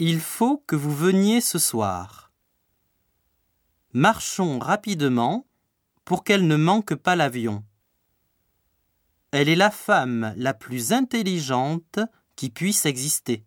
Il faut que vous veniez ce soir. Marchons rapidement pour qu'elle ne manque pas l'avion. Elle est la femme la plus intelligente qui puisse exister.